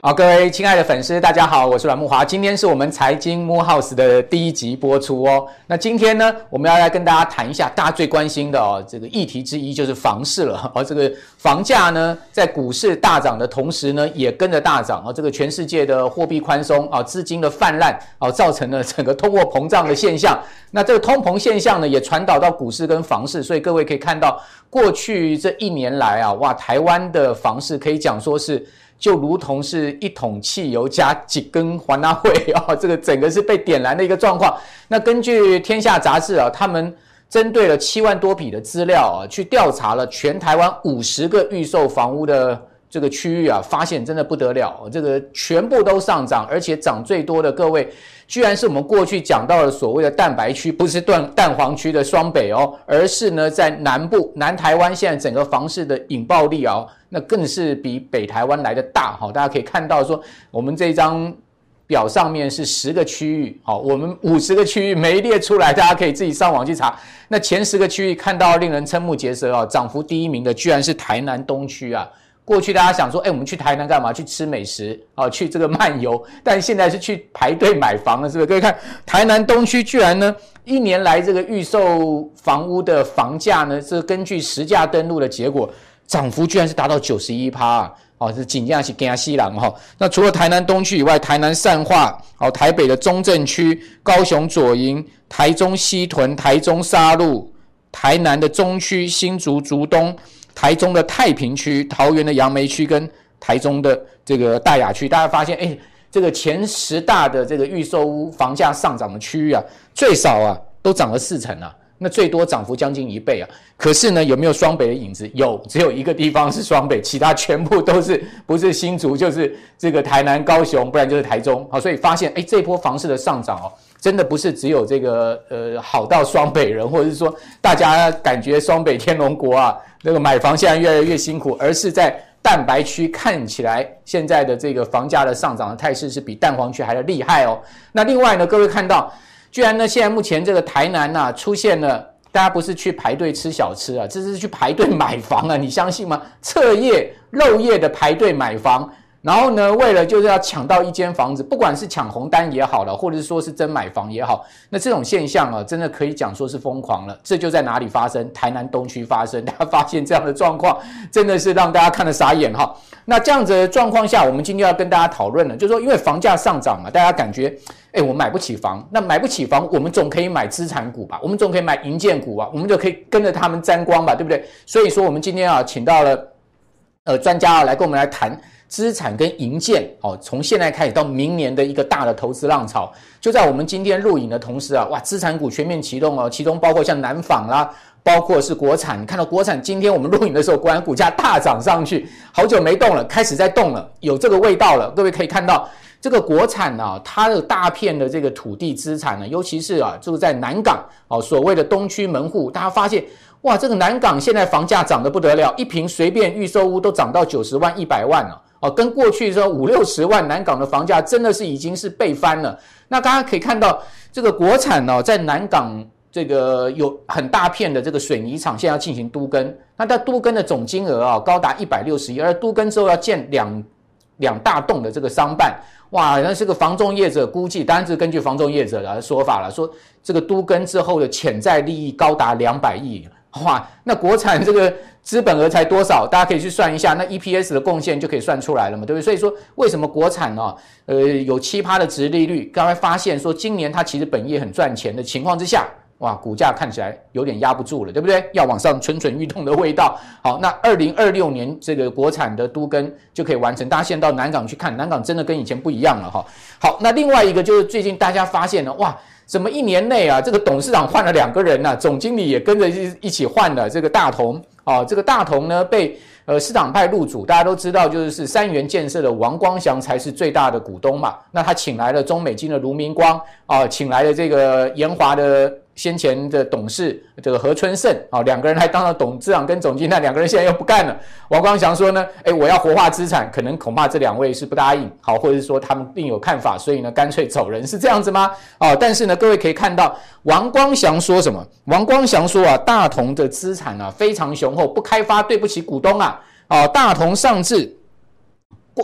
好，各位亲爱的粉丝，大家好，我是阮木华。今天是我们财经慕 House 的第一集播出哦。那今天呢，我们要来跟大家谈一下大家最关心的哦，这个议题之一就是房市了。哦，这个房价呢，在股市大涨的同时呢，也跟着大涨。哦，这个全世界的货币宽松啊，资金的泛滥啊，造成了整个通货膨胀的现象。那这个通膨现象呢，也传导到股市跟房市。所以各位可以看到，过去这一年来啊，哇，台湾的房市可以讲说是。就如同是一桶汽油加几根环纳会啊，这个整个是被点燃的一个状况。那根据天下杂志啊，他们针对了七万多笔的资料啊，去调查了全台湾五十个预售房屋的这个区域啊，发现真的不得了，这个全部都上涨，而且涨最多的各位，居然是我们过去讲到的所谓的蛋白区，不是蛋蛋黄区的双北哦，而是呢在南部南台湾现在整个房市的引爆力啊，那更是比北台湾来的大哈。大家可以看到说，我们这张表上面是十个区域，好，我们五十个区域没列出来，大家可以自己上网去查。那前十个区域看到令人瞠目结舌啊，涨幅第一名的居然是台南东区啊。过去大家想说，哎，我们去台南干嘛？去吃美食啊，去这个漫游。但现在是去排队买房了，是不是？各位看，台南东区居然呢，一年来这个预售房屋的房价呢，是根据实价登录的结果，涨幅居然是达到九十一趴啊！哦，是紧张是更加西朗哈。那除了台南东区以外，台南善化、哦台北的中正区、高雄左营、台中西屯、台中沙鹿、台南的中区、新竹竹东。台中的太平区、桃园的杨梅区跟台中的这个大雅区，大家发现，哎，这个前十大的这个预售屋房价上涨的区域啊，最少啊都涨了四成啊，那最多涨幅将近一倍啊。可是呢，有没有双北的影子？有，只有一个地方是双北，其他全部都是 不是新竹就是这个台南、高雄，不然就是台中。好，所以发现，哎，这波房市的上涨哦。真的不是只有这个呃好到双北人，或者是说大家感觉双北天龙国啊，那个买房现在越来越辛苦，而是在蛋白区看起来现在的这个房价的上涨的态势是比蛋黄区还要厉害哦。那另外呢，各位看到，居然呢现在目前这个台南呐、出现了，大家不是去排队吃小吃啊，这是去排队买房啊，你相信吗？彻夜漏夜的排队买房。然后呢，为了就是要抢到一间房子，不管是抢红单也好了，或者是说是真买房也好，那这种现象啊，真的可以讲说是疯狂了。这就在哪里发生？台南东区发生。大家发现这样的状况，真的是让大家看得傻眼哈。那这样子的状况下，我们今天要跟大家讨论了，就是说，因为房价上涨嘛，大家感觉，哎，我买不起房，那买不起房，我们总可以买资产股吧？我们总可以买银建股啊，我们就可以跟着他们沾光吧，对不对？所以说，我们今天啊，请到了呃专家啊，来跟我们来谈。资产跟银建，哦，从现在开始到明年的一个大的投资浪潮，就在我们今天录影的同时啊，哇，资产股全面启动哦，其中包括像南纺啦，包括是国产，你看到国产今天我们录影的时候，果然股价大涨上去，好久没动了，开始在动了，有这个味道了。各位可以看到，这个国产啊，它的大片的这个土地资产呢，尤其是啊，就是在南港哦，所谓的东区门户，大家发现。哇，这个南港现在房价涨得不得了，一平随便预售屋都涨到九十万、一百万了哦，跟过去说五六十万南港的房价真的是已经是倍翻了。那大家可以看到，这个国产哦，在南港这个有很大片的这个水泥厂，现在要进行都更，那它都更的总金额啊高达一百六十亿，而都更之后要建两两大栋的这个商办，哇，那这个房仲业者估计，当然是根据房仲业者的说法了，说这个都更之后的潜在利益高达两百亿。哇，那国产这个资本额才多少？大家可以去算一下，那 EPS 的贡献就可以算出来了嘛，对不对？所以说，为什么国产呢？呃，有奇葩的殖利率？刚才发现说，今年它其实本业很赚钱的情况之下，哇，股价看起来有点压不住了，对不对？要往上蠢蠢欲动的味道。好，那二零二六年这个国产的都更就可以完成。大家现在到南港去看，南港真的跟以前不一样了哈。好，那另外一个就是最近大家发现了，哇。怎么一年内啊，这个董事长换了两个人呢、啊？总经理也跟着一一起换了。这个大同啊，这个大同呢被呃市场派入主，大家都知道，就是三元建设的王光祥才是最大的股东嘛。那他请来了中美金的卢明光啊，请来了这个研华的。先前的董事这个何春盛啊，两个人还当了董事长跟总经理，那两个人现在又不干了。王光祥说呢，诶，我要活化资产，可能恐怕这两位是不答应，好，或者是说他们另有看法，所以呢，干脆走人，是这样子吗？啊，但是呢，各位可以看到，王光祥说什么？王光祥说啊，大同的资产啊非常雄厚，不开发对不起股东啊，啊，大同上至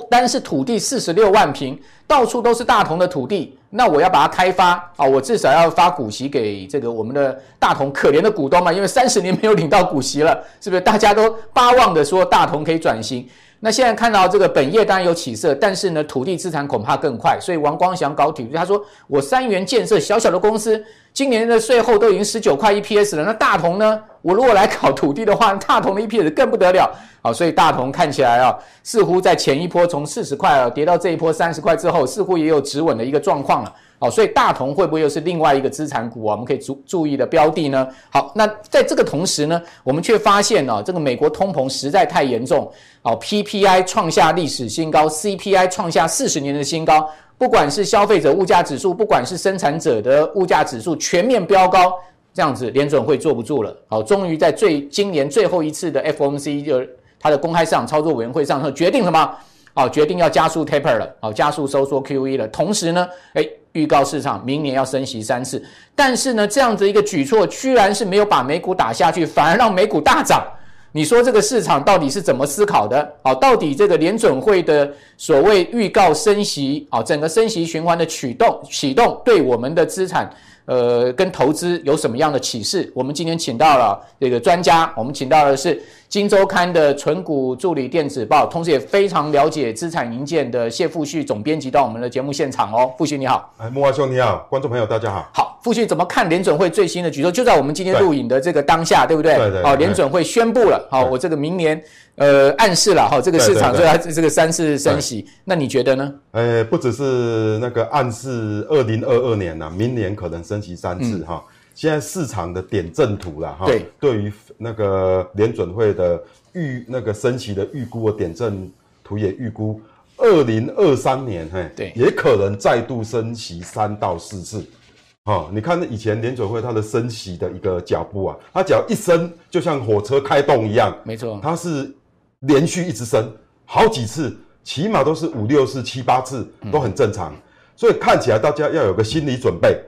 单是土地四十六万平，到处都是大同的土地，那我要把它开发啊，我至少要发股息给这个我们的大同可怜的股东嘛，因为三十年没有领到股息了，是不是？大家都巴望的说大同可以转型。那现在看到这个本业当然有起色，但是呢，土地资产恐怕更快。所以王光祥搞体育，他说我三元建设小小的公司，今年的税后都已经十九块 EPS 了。那大同呢？我如果来搞土地的话，大同的 EPS 更不得了。好，所以大同看起来啊，似乎在前一波从四十块啊跌到这一波三十块之后，似乎也有止稳的一个状况了。好，所以大同会不会又是另外一个资产股啊？我们可以注注意的标的呢？好，那在这个同时呢，我们却发现啊，这个美国通膨实在太严重，好，PPI 创下历史新高，CPI 创下四十年的新高，不管是消费者物价指数，不管是生产者的物价指数，全面飙高，这样子联准会坐不住了。好，终于在最今年最后一次的 FOMC 就它的公开市场操作委员会上，决定什么？好，决定要加速 taper 了，好，加速收缩 QE 了。同时呢，诶预告市场明年要升息三次，但是呢，这样子一个举措居然是没有把美股打下去，反而让美股大涨。你说这个市场到底是怎么思考的？好，到底这个联准会的所谓预告升息，啊，整个升息循环的启动启动，对我们的资产，呃，跟投资有什么样的启示？我们今天请到了这个专家，我们请到的是。《今周刊》的存股助理电子报，同时也非常了解资产营建的谢富旭总编辑到我们的节目现场哦。富旭你好，哎，慕驊兄你好，观众朋友大家好。好，富旭怎么看联准会最新的举措？就在我们今天录影的这个当下，对，不对？对对。哦，联准会宣布了，好，我这个明年呃暗示了哈，这个市场就要这个三次升息，那你觉得呢？呃，不只是那个暗示，二零二二年呐、啊，明年可能升息三次哈。嗯现在市场的点阵图了哈，对，对于那个联准会的预那个升息的预估的点阵图也预估，二零二三年嘿，对，也可能再度升息三到四次，哦，你看以前联准会它的升息的一个脚步啊，它只要一升就像火车开动一样，没错，它是连续一直升好几次，起码都是五六次、七八次都很正常，所以看起来大家要有个心理准备。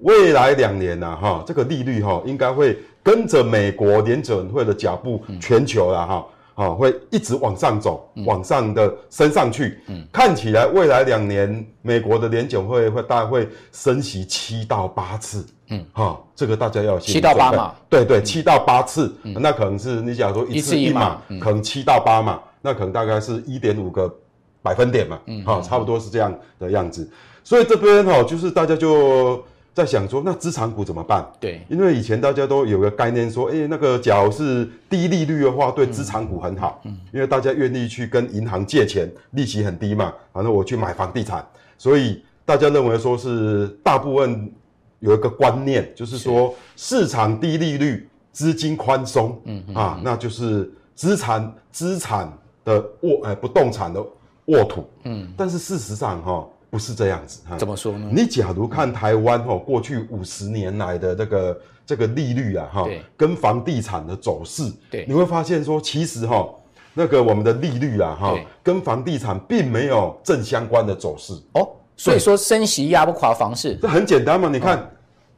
未来两年呢，哈，这个利率哈，应该会跟着美国联准会的脚步，全球了哈，啊，会一直往上走，往上的升上去。嗯，看起来未来两年美国的联准会会大概会升息七到八次。嗯，哈，这个大家要七到八嘛。对对，七到八次，那可能是你假如说一次一码，可能七到八码，那可能大概是一点五个百分点嘛。嗯，好，差不多是这样的样子。所以这边哈，就是大家就。在想说，那资产股怎么办？对，因为以前大家都有个概念说，诶，那个假如是低利率的话，对资产股很好，嗯，因为大家愿意去跟银行借钱，利息很低嘛，反正我去买房地产，所以大家认为说是大部分有一个观念，就是说市场低利率，资金宽松，嗯啊，那就是资产资产的沃，诶，不动产的沃土，嗯，但是事实上哈。不是这样子，怎么说呢？你假如看台湾哈，过去五十年来的这个这个利率啊，哈，跟房地产的走势，对，你会发现说，其实哈，那个我们的利率啊，哈，跟房地产并没有正相关的走势哦。所以说，升息压不垮房市，这很简单嘛。你看，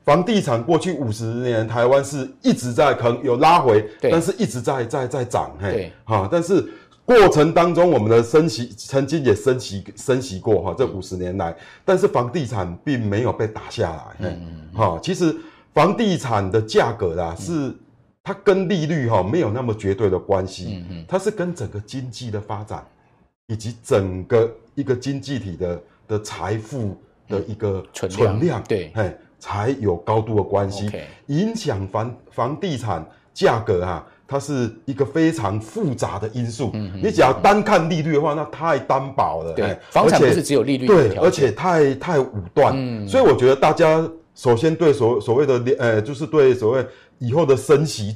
房地产过去五十年，台湾是一直在可能有拉回，但是一直在在在涨，嘿，哈，但是。过程当中，我们的升息曾经也升息升息过哈，这五十年来，但是房地产并没有被打下来。嗯嗯。哈，其实房地产的价格啦，是它跟利率哈没有那么绝对的关系。嗯嗯。它是跟整个经济的发展，以及整个一个经济体的的财富的一个存量，对，嘿，才有高度的关系。影响房房地产价格哈。它是一个非常复杂的因素。嗯，你只要单看利率的话，那太单薄了。对，房产不是只有利率。对，而且太太武断。嗯，所以我觉得大家首先对所所谓的呃，就是对所谓以后的升息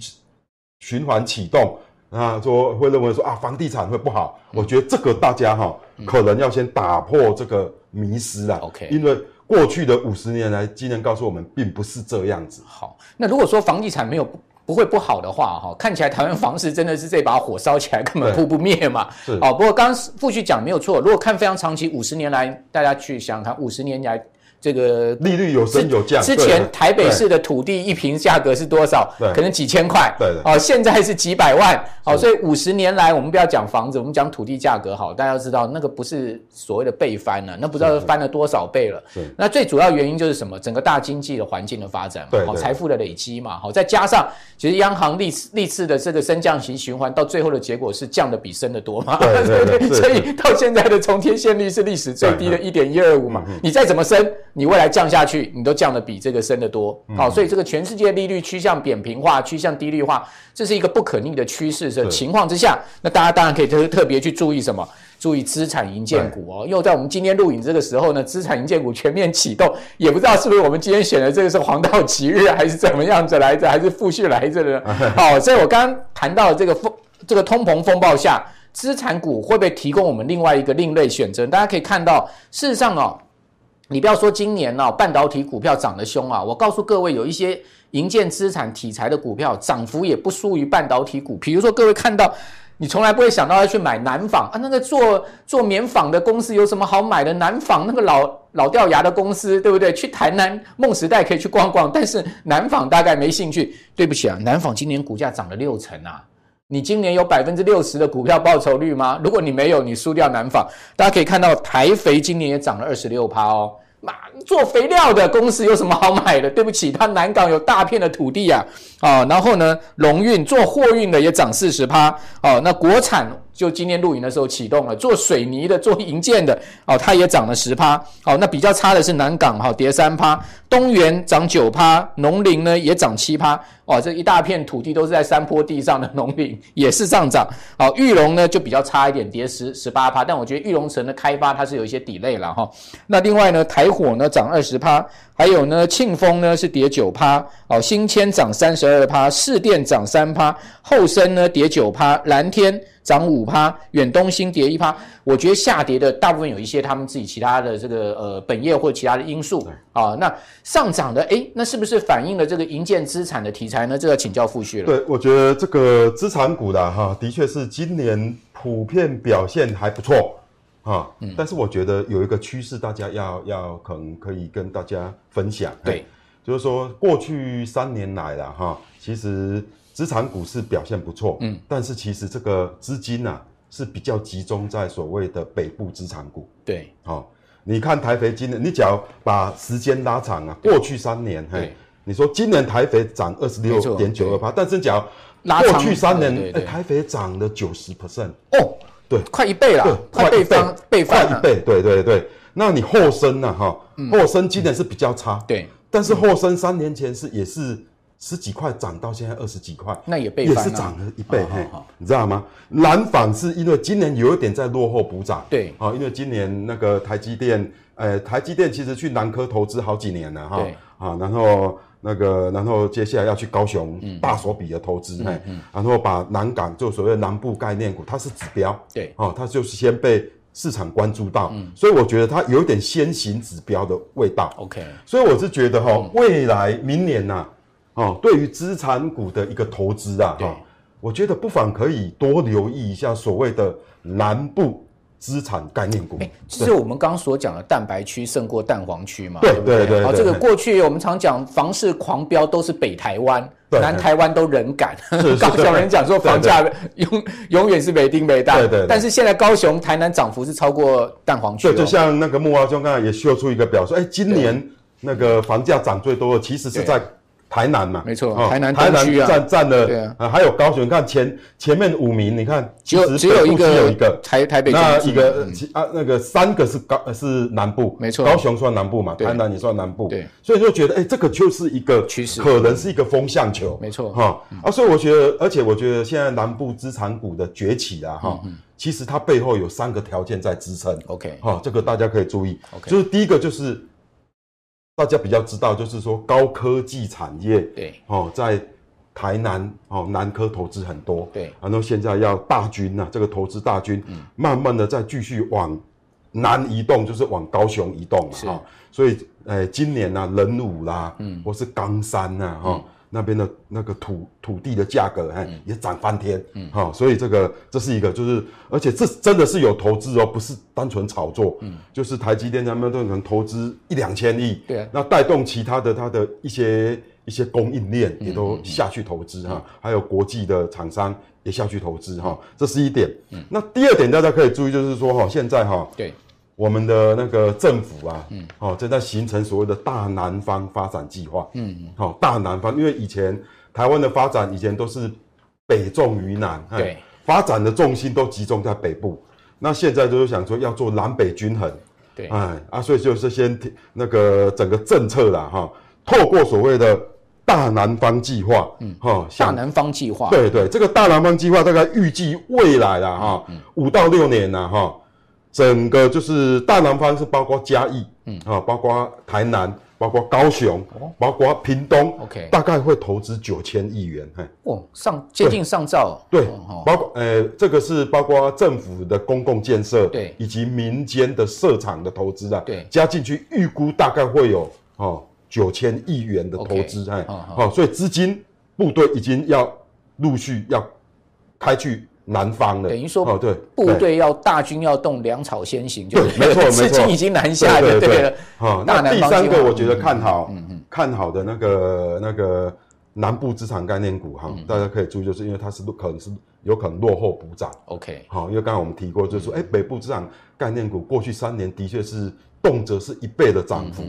循环启动啊，说会认为说啊，房地产会不好。我觉得这个大家哈，可能要先打破这个迷失了。OK，因为过去的五十年来，经验告诉我们，并不是这样子。好，那如果说房地产没有。不会不好的话，哈，看起来台湾房市真的是这把火烧起来根本扑不灭嘛。是哦，不过刚刚富旭讲没有错，如果看非常长期，五十年来，大家去想想看，五十年来这个利率有升有降。之前台北市的土地一平价格是多少？可能几千块。对哦，现在是几百万。哦，所以五十年来，我们不要讲房子，我们讲土地价格好。大家要知道，那个不是所谓的倍翻了，那不知道翻了多少倍了。那最主要原因就是什么？整个大经济的环境的发展嘛，好，财富的累积嘛，好，再加上其实央行历次历次的这个升降型循环，到最后的结果是降的比升的多嘛。对对对。所以到现在的重贴现率是历史最低的一点一二五嘛。你再怎么升，你未来降下去，你都降的比这个升的多，好，所以这个全世界利率趋向扁平化，趋向低率化，这是一个不可逆的趋势的情况之下，那大家当然可以特特别去注意什么？注意资产营建股哦。又在我们今天录影这个时候呢，资产营建股全面启动，也不知道是不是我们今天选的这个是黄道吉日，还是怎么样子来着，还是复续来着的？好，所以我刚刚谈到了这个风，这个通膨风暴下，资产股会不会提供我们另外一个另类选择？大家可以看到，事实上哦。你不要说今年哦，半导体股票涨得凶啊！我告诉各位，有一些银建资产题材的股票涨幅也不输于半导体股。比如说，各位看到，你从来不会想到要去买南纺啊，那个做做棉纺的公司有什么好买的？南纺那个老老掉牙的公司，对不对？去台南梦时代可以去逛逛，但是南纺大概没兴趣。对不起啊，南纺今年股价涨了六成啊！你今年有百分之六十的股票报酬率吗？如果你没有，你输掉南纺。大家可以看到，台肥今年也涨了二十六趴哦。做肥料的公司有什么好买的？对不起，它南港有大片的土地呀，啊，然后呢，龙运做货运的也涨四十趴，哦，那国产。就今天录影的时候启动了，做水泥的、做营建的，哦，它也涨了十趴。好，那比较差的是南港，哈，跌三趴。东元涨九趴，农林呢也涨七趴。哦，这一大片土地都是在山坡地上的农林 也是上涨。好，裕隆呢就比较差一点，跌十十八趴。但我觉得裕隆城的开发它是有一些 delay 了哈。那另外呢，台火呢涨二十趴，还有呢庆丰呢是跌九趴。哦，新千涨三十二趴，市电涨三趴，后升呢跌九趴，蓝天。涨五趴，远东新跌一趴。我觉得下跌的大部分有一些他们自己其他的这个呃本业或其他的因素啊。那上涨的诶，那是不是反映了这个银建资产的题材呢？这个请教富旭了。对，我觉得这个资产股的哈，的确是今年普遍表现还不错啊。嗯。但是我觉得有一个趋势，大家要要可能可以跟大家分享。对，就是说过去三年来了哈，其实。资产股是表现不错，嗯，但是其实这个资金啊是比较集中在所谓的北部资产股。对，好、哦，你看台肥今年，你只要把时间拉长啊，过去三年，嘿，你说今年台肥涨二十六点九二八，但是只要过去三年，台肥涨了九十 percent，哦，对，快一倍了，对，快一倍，倍快一倍，对对对。那你后生呢？哈，后生今年是比较差，对，但是后生三年前是也是。十几块涨到现在二十几块，那也倍也是涨了一倍，哦、嘿，你知道吗？南纺是因为今年有一点在落后补涨，对，啊，因为今年那个台积电，呃，台积电其实去南科投资好几年了，哈，对，啊，然后那个，然后接下来要去高雄大手笔的投资，嗯，嘿，然后把南港就所谓南部概念股，它是指标，对，哦，它就是先被市场关注到，嗯，所以我觉得它有点先行指标的味道，OK，所以我是觉得哈、哦，未来明年呐、啊。哦，对于资产股的一个投资啊，哈，我觉得不妨可以多留意一下所谓的南部资产概念股。哎，其实我们刚刚所讲的蛋白区胜过蛋黄区嘛，对不对？对对对。好，这个过去我们常讲房市狂飙都是北台湾，南台湾都人赶。高雄人讲说房价永永远是北丁北大，对对。但是现在高雄、台南涨幅是超过蛋黄区。对，就像那个木华兄刚才也秀出一个表说，哎，今年那个房价涨最多的其实是在。台南嘛，没错，台南、啊、台南占占了，对啊，啊，还有高雄，你看前前面五名，你看只有只有一个有一个。台台北那一个、嗯、啊那个三个是高是南部，没错，高雄算南部嘛，台南也算南部，对，所以就觉得哎、欸，这个就是一个趋势，可能是一个风向球，没错。哈啊，所以我觉得，而且我觉得现在南部资产股的崛起啊哈、嗯，其实它背后有三个条件在支撑，OK，哈，这个大家可以注意，OK，就是第一个就是。大家比较知道，就是说高科技产业，对，哦，在台南哦，南科投资很多，对，然后现在要大军呐，这个投资大军，嗯，慢慢的再继续往南移动，就是往高雄移动了，哈，所以，诶，今年呢，仁武啦，嗯，或是冈山呐，哈，那边的那个土土地的价格，哎，也涨翻天，嗯，好，所以这个这是一个，就是而且这真的是有投资哦，不是单纯炒作，嗯，就是台积电他们都可能投资一两千亿，对，那带动其他的它的一些一些供应链也都下去投资哈，还有国际的厂商也下去投资哈，这是一点，嗯，那第二点大家可以注意就是说哈，现在哈，对。我们的那个政府啊，嗯，哦，正在形成所谓的大南方发展计划，嗯。嗯，好，大南方，因为以前台湾的发展以前都是北重于南，对，发展的重心都集中在北部，那现在就是想说要做南北均衡，对，哎啊，所以就是先那个整个政策啦，哈，透过所谓的大南方计划，嗯，哈，大南方计划，对对，这个大南方计划大概预计未来啦，哈，五到六年啦，哈。整个就是大南方是包括嘉义，嗯。啊，包括台南，包括高雄，哦、包括屏东，OK，大概会投资九千亿元，嘿，哦，上接近上兆，对，对哦、包括呃，这个是包括政府的公共建设，对，以及民间的设厂的投资啊，对，加进去预估大概会有哦九千亿元的投资，嘿，好，所以资金部队已经要陆续要开去。南方的。等于说，哦对，部队要大军要动，粮草先行，就没错没错，资金已经南下就，对了。好，那第三个我觉得看好，嗯嗯，看好的那个那个南部资产概念股哈，大家可以注意，就是因为它是可能是有可能落后补涨。OK，好，因为刚才我们提过，就是说，哎，北部资产概念股过去三年的确是动辄是一倍的涨幅，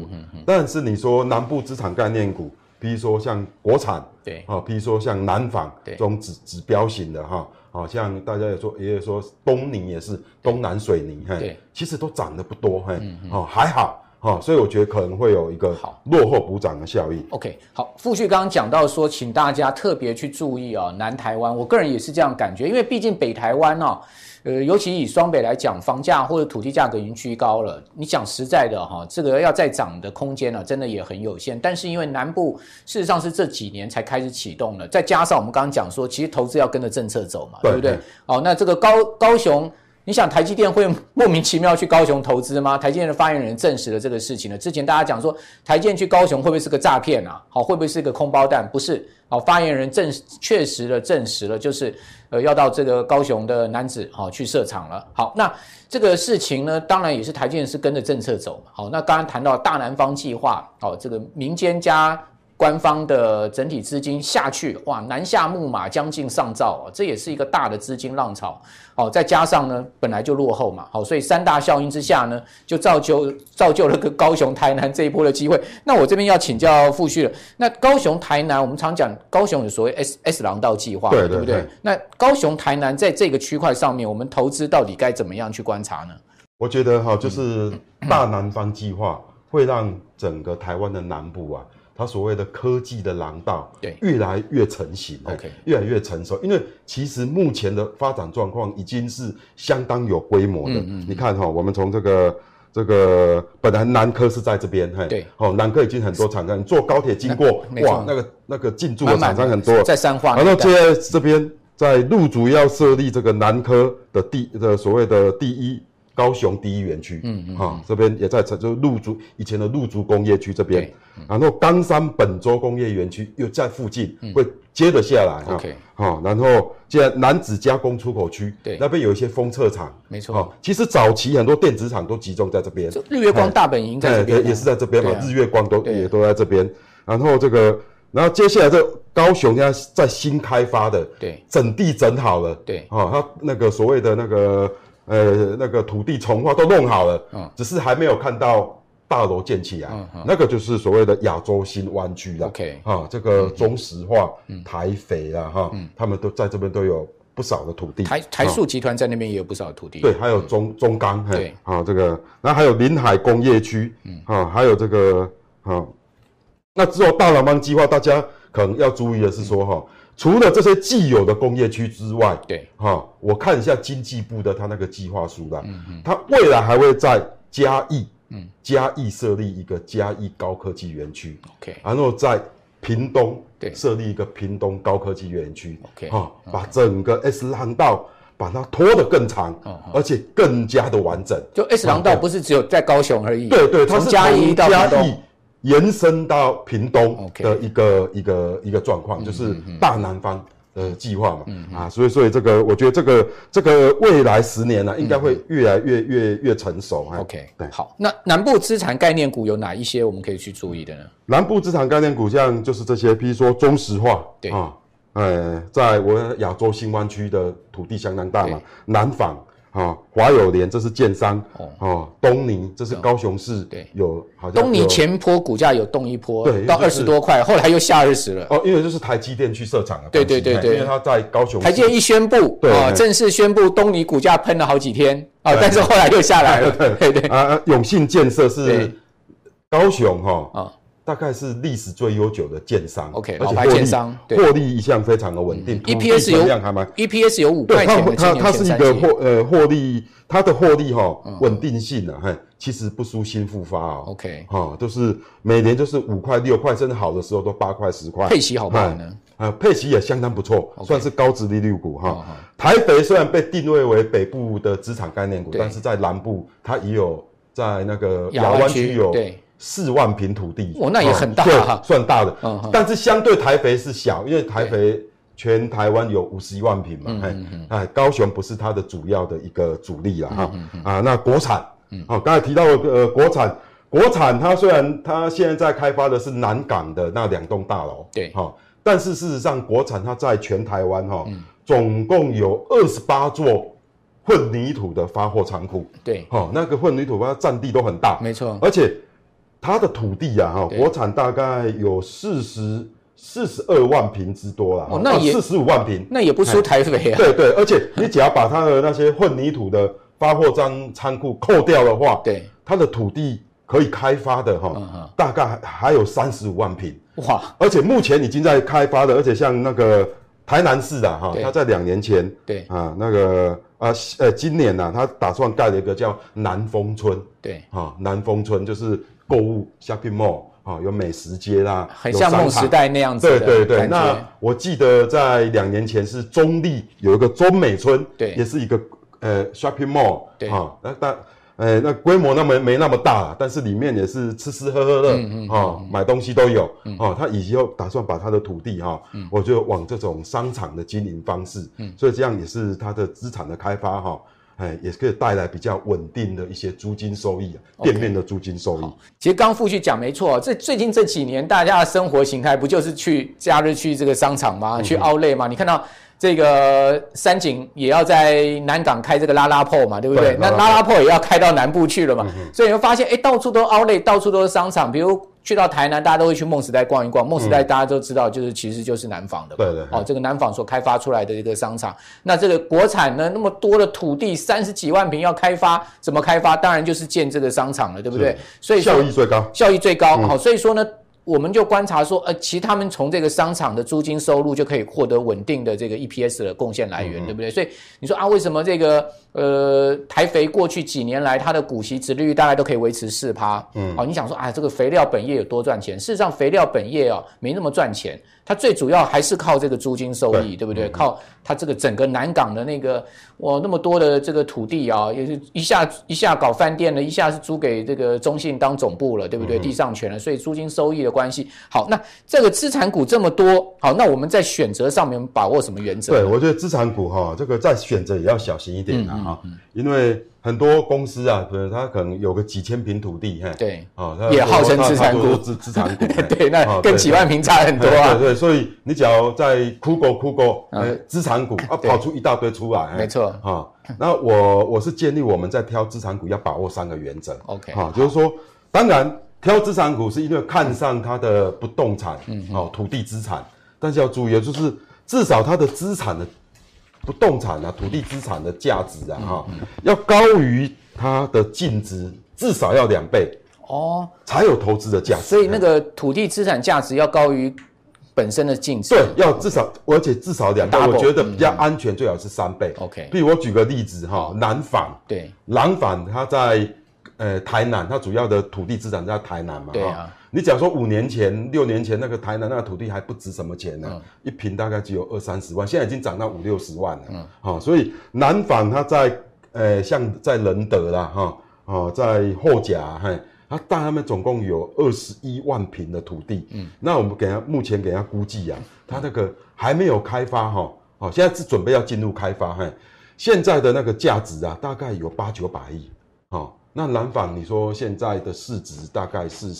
但是你说南部资产概念股，比如说像国产，对，啊，比如说像南纺，这种指指标型的哈。好像大家也说，也有说东宁也是东南水泥，嘿，其实都涨得不多，嘿，哦，还好，哈，所以我觉得可能会有一个好落后补涨的效应。OK，好，富旭刚刚讲到说，请大家特别去注意啊，南台湾，我个人也是这样感觉，因为毕竟北台湾哦。呃，尤其以双北来讲，房价或者土地价格已经居高了。你讲实在的哈，这个要再涨的空间呢，真的也很有限。但是因为南部事实上是这几年才开始启动的，再加上我们刚刚讲说，其实投资要跟着政策走嘛，对，对不对？哦，那这个高高雄。你想台积电会莫名其妙去高雄投资吗？台积电的发言人证实了这个事情了。之前大家讲说台积电去高雄会不会是个诈骗啊？好，会不会是一个空包弹？不是，好，发言人证确实的证实了，就是呃要到这个高雄的男子好去设厂了。好，那这个事情呢，当然也是台积电是跟着政策走嘛。好，那刚刚谈到大南方计划，好，这个民间加。官方的整体资金下去，哇，南下木马将近上兆啊，这也是一个大的资金浪潮。好，再加上呢，本来就落后嘛，好，所以三大效应之下呢，就造就造就了个高雄、台南这一波的机会。那我这边要请教傅旭了，那高雄、台南，我们常讲高雄有所谓 S S 廊道计划，对，对，对，对不对？那高雄、台南在这个区块上面，我们投资到底该怎么样去观察呢？我觉得哈，就是大南方计划会让整个台湾的南部啊。它所谓的科技的廊道，对，越来越成型，OK，越来越成熟。因为其实目前的发展状况已经是相当有规模的。嗯嗯，你看哈，我们从这个这个本来南科是在这边，嘿，对，好，南科已经很多厂商，你坐高铁经过，哇，那个那个进驻的厂商很多，在三化，然后接在这边在陆主要设立这个南科的第的所谓的第一。高雄第一园区，嗯嗯，这边也在成，就是路竹以前的陆竹工业区这边，嗯、然后冈山本州工业园区又在附近，嗯、会接着下来，OK，好，然后既然楠梓加工出口区，对，那边有一些封测厂，没错，哦，其实早期很多电子厂都集中在这边，日月光大本营在这边，也是在这边嘛，啊、日月光都也都在这边，然后这个，然后接下来这高雄现在在新开发的，对，整地整好了，对，哦，它那个所谓的那个。呃，那个土地重划都弄好了，嗯，只是还没有看到大楼建起来，嗯嗯，那个就是所谓的亚洲新湾区了，OK，啊，这个中石化、台肥啊，哈，他们都在这边都有不少的土地，台台塑集团在那边也有不少的土地，对，还有中中钢，对，啊，这个，然后还有临海工业区，嗯，啊，还有这个，啊，那之后大南方计划，大家可能要注意的是说，哈。除了这些既有的工业区之外，对，哈，我看一下经济部的他那个计划书啦，嗯嗯，他未来还会在嘉义，嗯，嘉义设立一个嘉义高科技园区，OK，然后在屏东，对，设立一个屏东高科技园区，OK，哈，把整个 S 廊道把它拖得更长，而且更加的完整。就 S 廊道不是只有在高雄而已，对对，它是从嘉义到屏东。延伸到屏东的一个一个一个状况，就是大南方的计划嘛，啊，所以所以这个我觉得这个这个未来十年呢，应该会越来越越越成熟。OK，对，好，那南部资产概念股有哪一些我们可以去注意的呢？南部资产概念股像就是这些，比如说中石化，对。啊，呃，在我亚洲新湾区的土地相当大嘛，南纺。啊，华友联这是建商哦，东尼这是高雄市，对，有好像东尼前坡股价有动一波，对，到二十多块，后来又下二十了。哦，因为就是台积电去设厂了，对对对对，因为他在高雄，台积电一宣布，啊，正式宣布东尼股价喷了好几天啊，但是后来又下来了，对对啊，永信建设是高雄哈啊。大概是历史最悠久的建商，OK，老牌建商，获利一向非常的稳定，EPS 有还蛮，EPS 有五块钱，它它是一个获呃获利，它的获利哈稳定性啊，嘿，其实不输新复发哦，OK，哈，都是每年就是五块六块，甚至好的时候都八块十块，配息好不好呢？啊，配息也相当不错，算是高值利率股哈。台北虽然被定位为北部的资产概念股，但是在南部它也有在那个亚湾区有对。四万平土地，哦，那也很大哈，算大的。嗯，但是相对台北是小，因为台北全台湾有五十一万平嘛，哎，哎，高雄不是它的主要的一个主力了哈。啊，那国产，好，刚才提到的呃，国产，国产它虽然它现在在开发的是南港的那两栋大楼，对，哈，但是事实上国产它在全台湾哈，总共有二十八座混凝土的发货仓库，对，哈，那个混凝土它占地都很大，没错，而且。它的土地呀，哈，国产大概有四十四十二万平之多啦，哦，那也四十五万平，那也不输台北啊。对对，而且你只要把它的那些混凝土的发货仓仓库扣掉的话，对，它的土地可以开发的哈，大概还有三十五万平。哇！而且目前已经在开发的，而且像那个台南市的哈，它在两年前，对啊，那个啊呃，今年呢，它打算盖了一个叫南丰村，对，啊，南丰村就是。购物 shopping mall 啊，有美食街啦，很像梦时代那样子。对对对，那我记得在两年前是中立有一个中美村，对，也是一个呃 shopping mall，对。啊，那但呃那规模那么没那么大，但是里面也是吃吃喝喝的，嗯嗯，买东西都有，哦，他以后打算把他的土地哈，我就往这种商场的经营方式，嗯，所以这样也是他的资产的开发哈。哎，也可以带来比较稳定的一些租金收益啊，Okay. 店面的租金收益。其实刚富旭讲没错，这最近这几年大家的生活形态不就是去假日去这个商场吗？去 Outlet 吗？嗯、你看到这个三井也要在南港开这个拉拉铺嘛，对不对？对，那拉拉铺也要开到南部去了嘛，嗯、所以你会发现，哎，到处都 Outlet，到处都是商场，比如。去到台南，大家都会去梦时代逛一逛。梦时代大家都知道，就是其实就是南纺的。对对。哦，这个南纺所开发出来的一个商场。那这个国产呢，那么多的土地，三十几万平要开发，怎么开发？当然就是建这个商场了，对不对？所以效益最高。效益最高。好，所以说呢。我们就观察说，呃，其实他们从这个商场的租金收入就可以获得稳定的这个 EPS 的贡献来源，嗯嗯对不对？所以你说啊，为什么这个呃台肥过去几年来它的股息殖利率大概都可以维持四趴？嗯，哦，你想说啊，这个肥料本业有多赚钱？事实上，肥料本业哦没那么赚钱。它最主要还是靠这个租金收益，对，对不对？嗯、靠它这个整个南港的那个哇那么多的这个土地啊，也是一下一下搞饭店了，一下是租给这个中信当总部了，对不对？嗯、地上权了，所以租金收益的关系。好，那这个资产股这么多，好，那我们在选择上面把握什么原则？对，我觉得资产股哈，这个在选择也要小心一点啊，嗯嗯、因为。很多公司啊，对，它可能有个几千平土地，嘿，对，啊，也号称资产股，资资产股，对，那跟几万平差很多啊，对，所以你只要在 Google Google，呃，资产股啊，跑出一大堆出来，没错，啊，那我我是建议我们在挑资产股要把握三个原则，OK，啊，就是说，当然挑资产股是因为看上它的不动产，嗯，哦，土地资产，但是要注意，就是至少它的资产的。不动产啊，土地资产的价值啊，哈、嗯，嗯、要高于它的净值，至少要两倍哦，才有投资的价值。所以那个土地资产价值要高于本身的净值。对，要至少，而且至少两倍。我觉得比较安全，最好是三倍。OK，比如我举个例子哈，好南纺，对，南纺它在呃台南，它主要的土地资产在台南嘛，对啊。你讲说五年前、六年前那个台南那个土地还不值什么钱呢？嗯、一平大概只有二三十万，现在已经涨到五六十万了。嗯，好、哦，所以南纺它在呃，像在仁德啦，哈、哦，哦，在后甲，嘿，他大他们总共有二十一万平的土地，嗯，那我们给他目前给他估计啊，它那个还没有开发哈，哦，现在是准备要进入开发，嘿，现在的那个价值啊，大概有八九百亿，哦，那南纺你说现在的市值大概是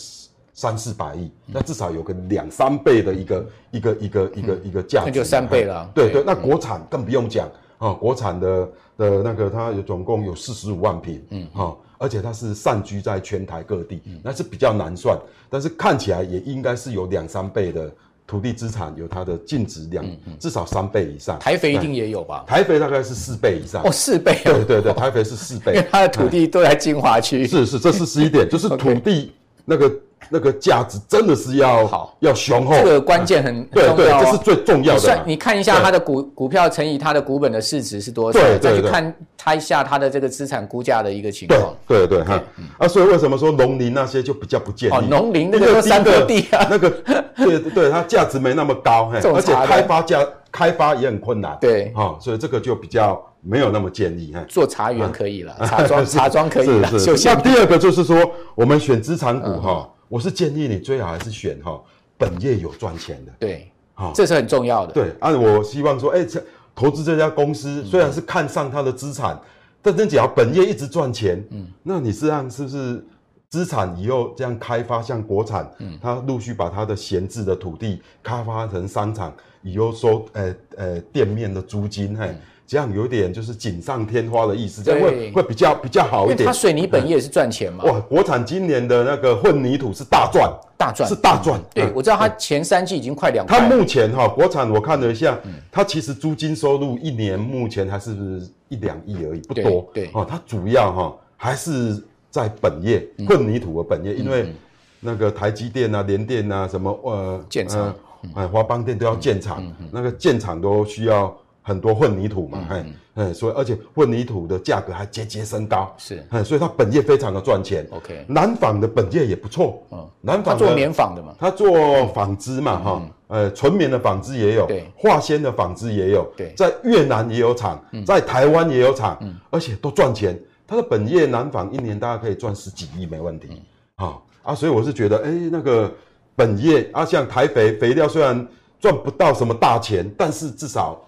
三四百亿，那至少有个两三倍的一个一个一个一个一个价值，那就三倍了，对对，那国产更不用讲，啊，国产的的那个它有总共有四十五万平，嗯，哈。而且它是散居在全台各地，那是比较难算，但是看起来也应该是有两三倍的土地资产，有它的净值量至少三倍以上。台肥一定也有吧？台肥大概是四倍以上。哦，四倍。对对对，台肥是四倍，因为它的土地都在金华区。是是，这是十一点，就是土地那个。那个价值真的是要好，要雄厚。这个关键很对对，这是最重要的。算你看一下它的股股票乘以它的股本的市值是多少，再去看它一下它的这个资产估价的一个情况。对对对哈啊，所以为什么说农林那些就比较不建议？哦，农林那个山坡地啊，那个 对对，它价值没那么高，而且开发价开发也很困难。对，哈，所以这个就比较没有那么建议。做茶园可以了，茶庄 茶庄可以了。那第二个就是说，我们选资产股哈。我是建议你最好还是选哈本业有赚钱的，对，好，这是很重要的。对，按我希望说，哎，这投资这家公司虽然是看上它的资产，但真只要本业一直赚钱，嗯，那你实际上是不是资产以后这样开发，像国产，嗯，它陆续把它的闲置的土地开发成商场，以后收呃呃店面的租金，嘿。这样有点就是锦上添花的意思，这样会会比较比较好一点。它水泥本业也是赚钱嘛？哇，国产今年的那个混凝土是大赚，大赚是大赚。对，我知道它前三季已经快两。它目前哈，国产我看了一下，它其实租金收入一年目前还是一两亿而已，不多。对哦，它主要哈还是在本业混凝土的本业，因为那个台积电啊、联电啊什么呃建厂，哎华邦电都要建厂，那个建厂都需要。很多混凝土嘛，哎，哎，所以而且混凝土的价格还节节升高，是，哎，所以它本业非常的赚钱。OK，南纺的本业也不错，嗯，南纺做棉纺的嘛，它做纺织嘛，哈，呃，纯棉的纺织也有，对，化纤的纺织也有，对，在越南也有厂，在台湾也有厂，而且都赚钱。它的本业南纺一年大概可以赚十几亿没问题，好啊，所以我是觉得，哎，那个本业啊，像台肥肥料虽然赚不到什么大钱，但是至少。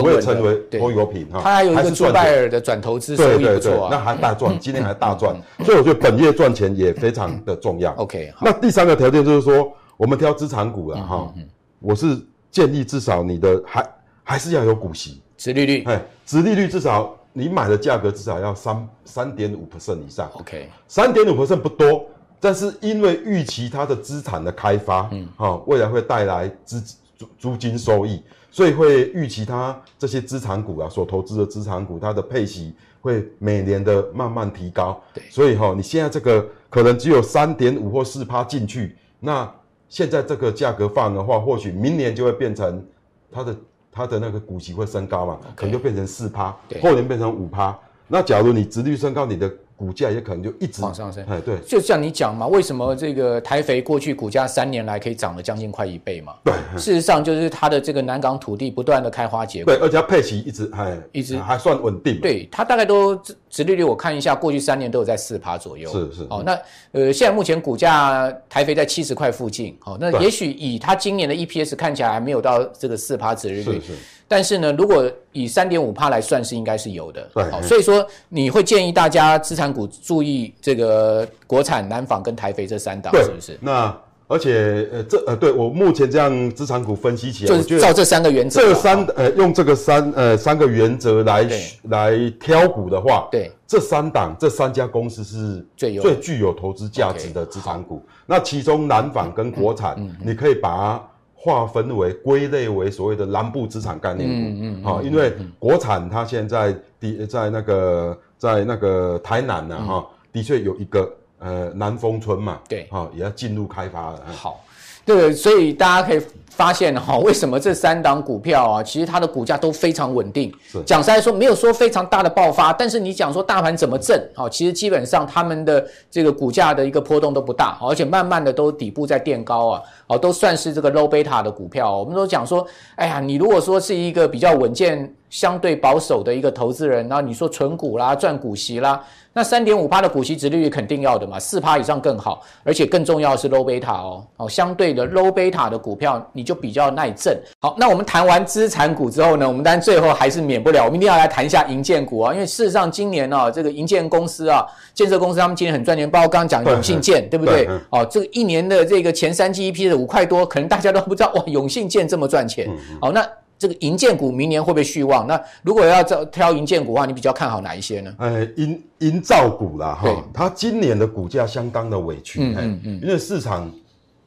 不会成为拖油瓶哈，它还有一个朱拜尔的转投资收益不错，那还大赚，今天还大赚，所以我觉得本月赚钱也非常的重要。OK，那第三个条件就是说，我们挑资产股了哈，我是建议至少你的还还是要有股息，殖利率，哎，殖利率至少你买的价格至少要三三点五 percent 以上。OK，三点五 percent 不多，但是因为预期它的资产的开发，嗯，好，未来会带来资租租金收益。所以会预期它这些资产股啊，所投资的资产股，它的配息会每年的慢慢提高。对，所以哈，你现在这个可能只有三点五或四趴进去，那现在这个价格放的话，或许明年就会变成它的它的那个股息会升高嘛，可能就变成四趴，后年变成五趴。那假如你殖率升高，你的股价也可能就一直往上升，哎，对，就像你讲嘛，为什么这个台肥过去股价三年来可以涨了将近快一倍嘛？对，事实上就是它的这个南港土地不断的开花结果，对，而且它配息一直还一直。还算稳定，对，它大概都殖利率我看一下，过去三年都有在四趴左右，是是，哦，那呃现在目前股价台肥在七十块附近，哦，那也许以它今年的 EPS 看起来还没有到这个四趴殖利率，是是。但是呢，如果以三点五趴来算，是应该是有的。对，好，所以说你会建议大家资产股注意这个国产、南纺跟台肥这三档，是不是？那而且呃，这呃，对我目前这样资产股分析起来，就是照这三个原则，这三呃用这个三呃三个原则来来挑股的话，对，这三档这三家公司是最最具有投资价值的资产股。那其中南纺跟国产，你可以把它。划分为归类为所谓的南部资产概念股，嗯嗯，好，因为国产它现在的在那个在那个台南呢，哈，的确有一个呃南丰村嘛，对，哈，也要进入开发了。好，对，所以大家可以发现哈，为什么这三档股票啊，其实它的股价都非常稳定。是，讲实在说，没有说非常大的爆发，但是你讲说大盘怎么震，好，其实基本上他们的这个股价的一个波动都不大，而且慢慢的都底部在垫高啊。哦，都算是这个 low beta 的股票。我们都讲说，哎呀，你如果说是一个比较稳健相对保守的一个投资人，然后你说存股啦，赚股息啦。那三点五趴的股息值利率肯定要的嘛，四趴以上更好，而且更重要的是 low beta 哦，哦，相对的 low beta 的股票你就比较耐震。好，那我们谈完资产股之后呢，我们当然最后还是免不了，我们一定要来谈一下银建股啊，因为事实上今年啊，这个银建公司啊，建设公司他们今年很赚钱，包括刚刚讲永信建，对不对？哦，这个一年的这个前三季 EPS 的五块多，可能大家都不知道哇，永信建这么赚钱。好，那。这个银建股明年会不会续旺？那如果要挑挑银建股的话，你比较看好哪一些呢？呃，银银造股啦，哈，它今年的股价相当的委屈，嗯嗯嗯，因为市场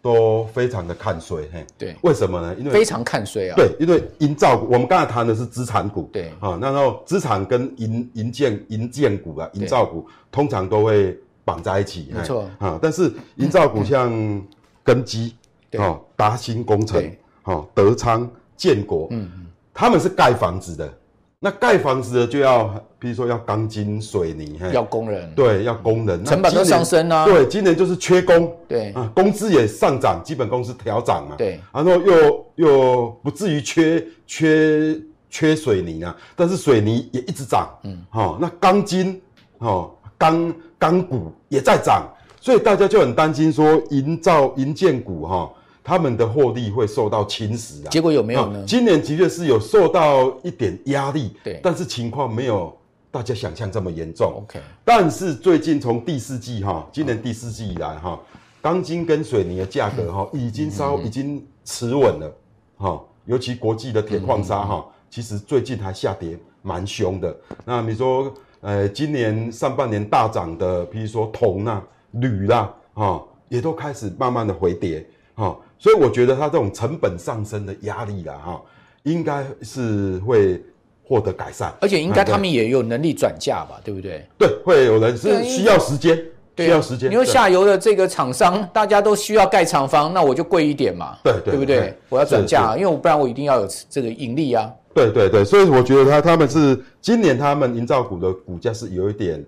都非常的看衰，嘿，对，为什么呢？因为非常看衰啊，对，因为银造股，我们刚才谈的是资产股，对，啊，然后资产跟银银建银建股啊，银造股通常都会绑在一起，没错，啊，但是银造股像根基，哦，达新工程，哦，德昌。建国，嗯嗯，他们是盖房子的，那盖房子的就要，比如说要钢筋水泥，要工人，对，要工人，成本都上升啊，对，今年就是缺工，对。啊，工资也上涨，基本工资调涨嘛，对，然后又又不至于缺缺缺水泥啊，但是水泥也一直涨，嗯，好，那钢筋，哦，钢钢骨也在涨，所以大家就很担心说营造营建股哈。他们的获利会受到侵蚀啊？结果有没有呢？今年的确是有受到一点压力，对，但是情况没有大家想象这么严重。OK，但是最近从第四季哈，今年第四季以来哈，钢筋跟水泥的价格哈已经稍已经持稳了哈，尤其国际的铁矿砂哈，其实最近还下跌蛮凶的。那你说，呃，今年上半年大涨的，比如说铜啊、铝啦，哈，也都开始慢慢的回跌哈。所以我觉得它这种成本上升的压力啦，哈，应该是会获得改善，而且应该他们也有能力转嫁吧，对不对？对，会有人是需要时间，需要时间。因为下游的这个厂商，大家都需要盖厂房，那我就贵一点嘛，对对，对不对？我要转嫁，因为我不然我一定要有这个盈利啊。对对对，所以我觉得他他们是今年他们营造股的股价是有一点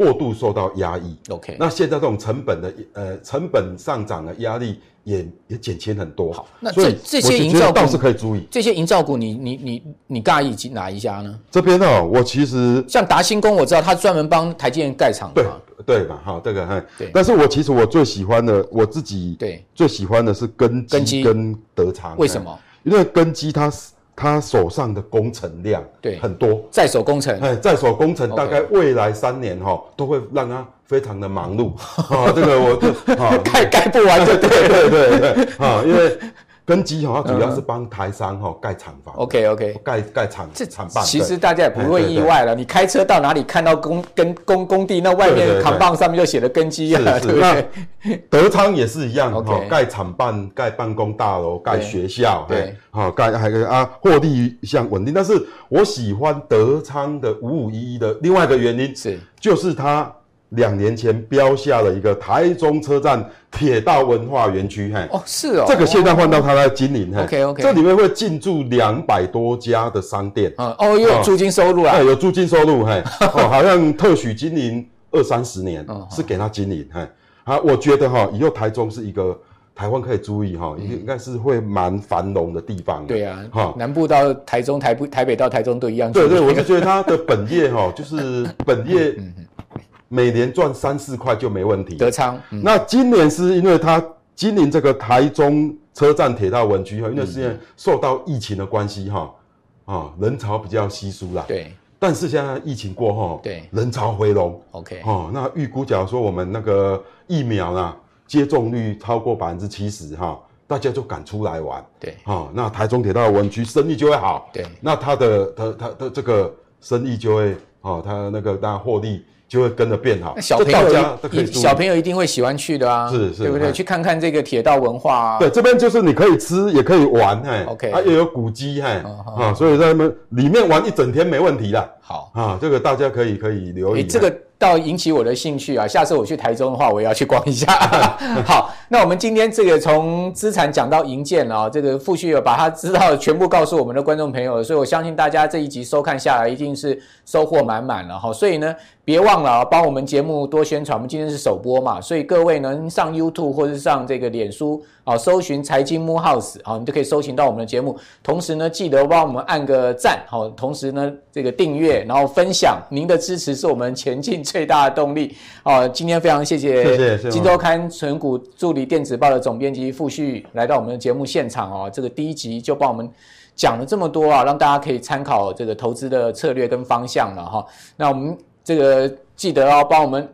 过度受到压抑。OK，那现在这种成本的呃成本上涨的压力。也也减轻很多。好，那这这些营造股倒是可以注意。这些营造股你，你你你你尬意哪一家呢？这边哦，我其实像达新工，我知道他专门帮台积电盖厂的。对对吧？好，这个哈。对。但是我其实我最喜欢的，我自己对最喜欢的是根基跟德昌。为什么？因为根基它是。他手上的工程量对很多，在手工程。哎，在手工程大概未来三年哈都会让他非常的忙碌。啊，这个我就啊盖盖不完就对对对对啊，因为。根基哈，它主要是帮台商哈盖厂房。OK OK，盖盖厂这厂办。其实大家也不会意外了，你开车到哪里看到工跟工工地，那外面扛棒上面就写的根基啊，对不对？德昌也是一样哈，盖厂办、盖办公大楼、盖学校，对，好盖还有啊，获利一向稳定。但是我喜欢德昌的五五一一的另外一个原因是，就是它。两年前标下了一个台中车站铁道文化园区，嘿，哦，是哦，这个现在换到他来经营，嘿，OK OK，这里面会进驻两百多家的商店，哦，又有租金收入啊，对，有租金收入，嘿，哦，好像特许经营二三十年，是给他经营，嘿，啊，我觉得哈，以后台中是一个台湾可以注意哈，应该是会蛮繁荣的地方，对啊，哈，南部到台中，台台北到台中都一样，对对，我是觉得他的本业哈，就是本业。每年赚三四块就没问题。德昌，嗯、那今年是因为它经营这个台中车站铁道文区哈，因为是因为受到疫情的关系哈，啊人潮比较稀疏啦。对。但是现在疫情过后，对人潮回笼。OK。哦，那预估假如说我们那个疫苗呢接种率超过百分之七十哈，大家就敢出来玩。对。哦，那台中铁道文区生意就会好。对。那他的他他的这个生意就会哦，他那个大家获利。就会跟着变好。小朋友，小朋友一定会喜欢去的啊，是是，对不对？去看看这个铁道文化啊。对，这边就是你可以吃，也可以玩，嘿。OK，它也有古迹，嘿，啊，所以在那边里面玩一整天没问题的。好啊，这个大家可以可以留意。这个倒引起我的兴趣啊！下次我去台中的话，我也要去逛一下。好，那我们今天这个从资产讲到营建啊，这个傅旭有把他知道的全部告诉我们的观众朋友，所以我相信大家这一集收看下来一定是收获满满了哈。所以呢，别忘忘了啊，帮我们节目多宣传。我们今天是首播嘛，所以各位能上 YouTube 或者上这个脸书啊，搜寻财经木 House 好，你就可以搜寻到我们的节目。同时呢，记得帮我们按个赞，好，同时呢，这个订阅，然后分享，您的支持是我们前进最大的动力。哦，今天非常谢谢《金周刊》存股助理电子报的总编辑傅旭来到我们的节目现场哦，这个第一集就帮我们。讲了这么多啊，让大家可以参考这个投资的策略跟方向了哈。那我们这个记得要帮我们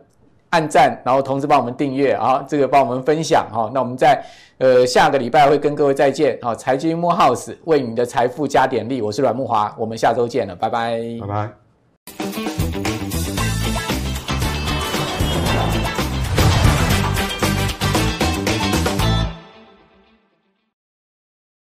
按赞，然后同时帮我们订阅啊，这个帮我们分享哈。那我们在呃，下个礼拜会跟各位再见。好、财经木 house 为你的财富加点力，我是阮木华，我们下周见了，拜拜，拜拜。